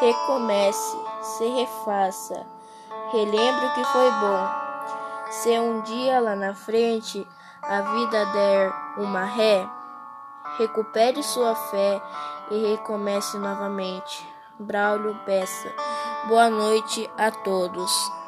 Recomece, se refaça, relembre o que foi bom. Se um dia lá na frente a vida der uma ré, recupere sua fé e recomece novamente. Braulio Peça. Boa noite a todos.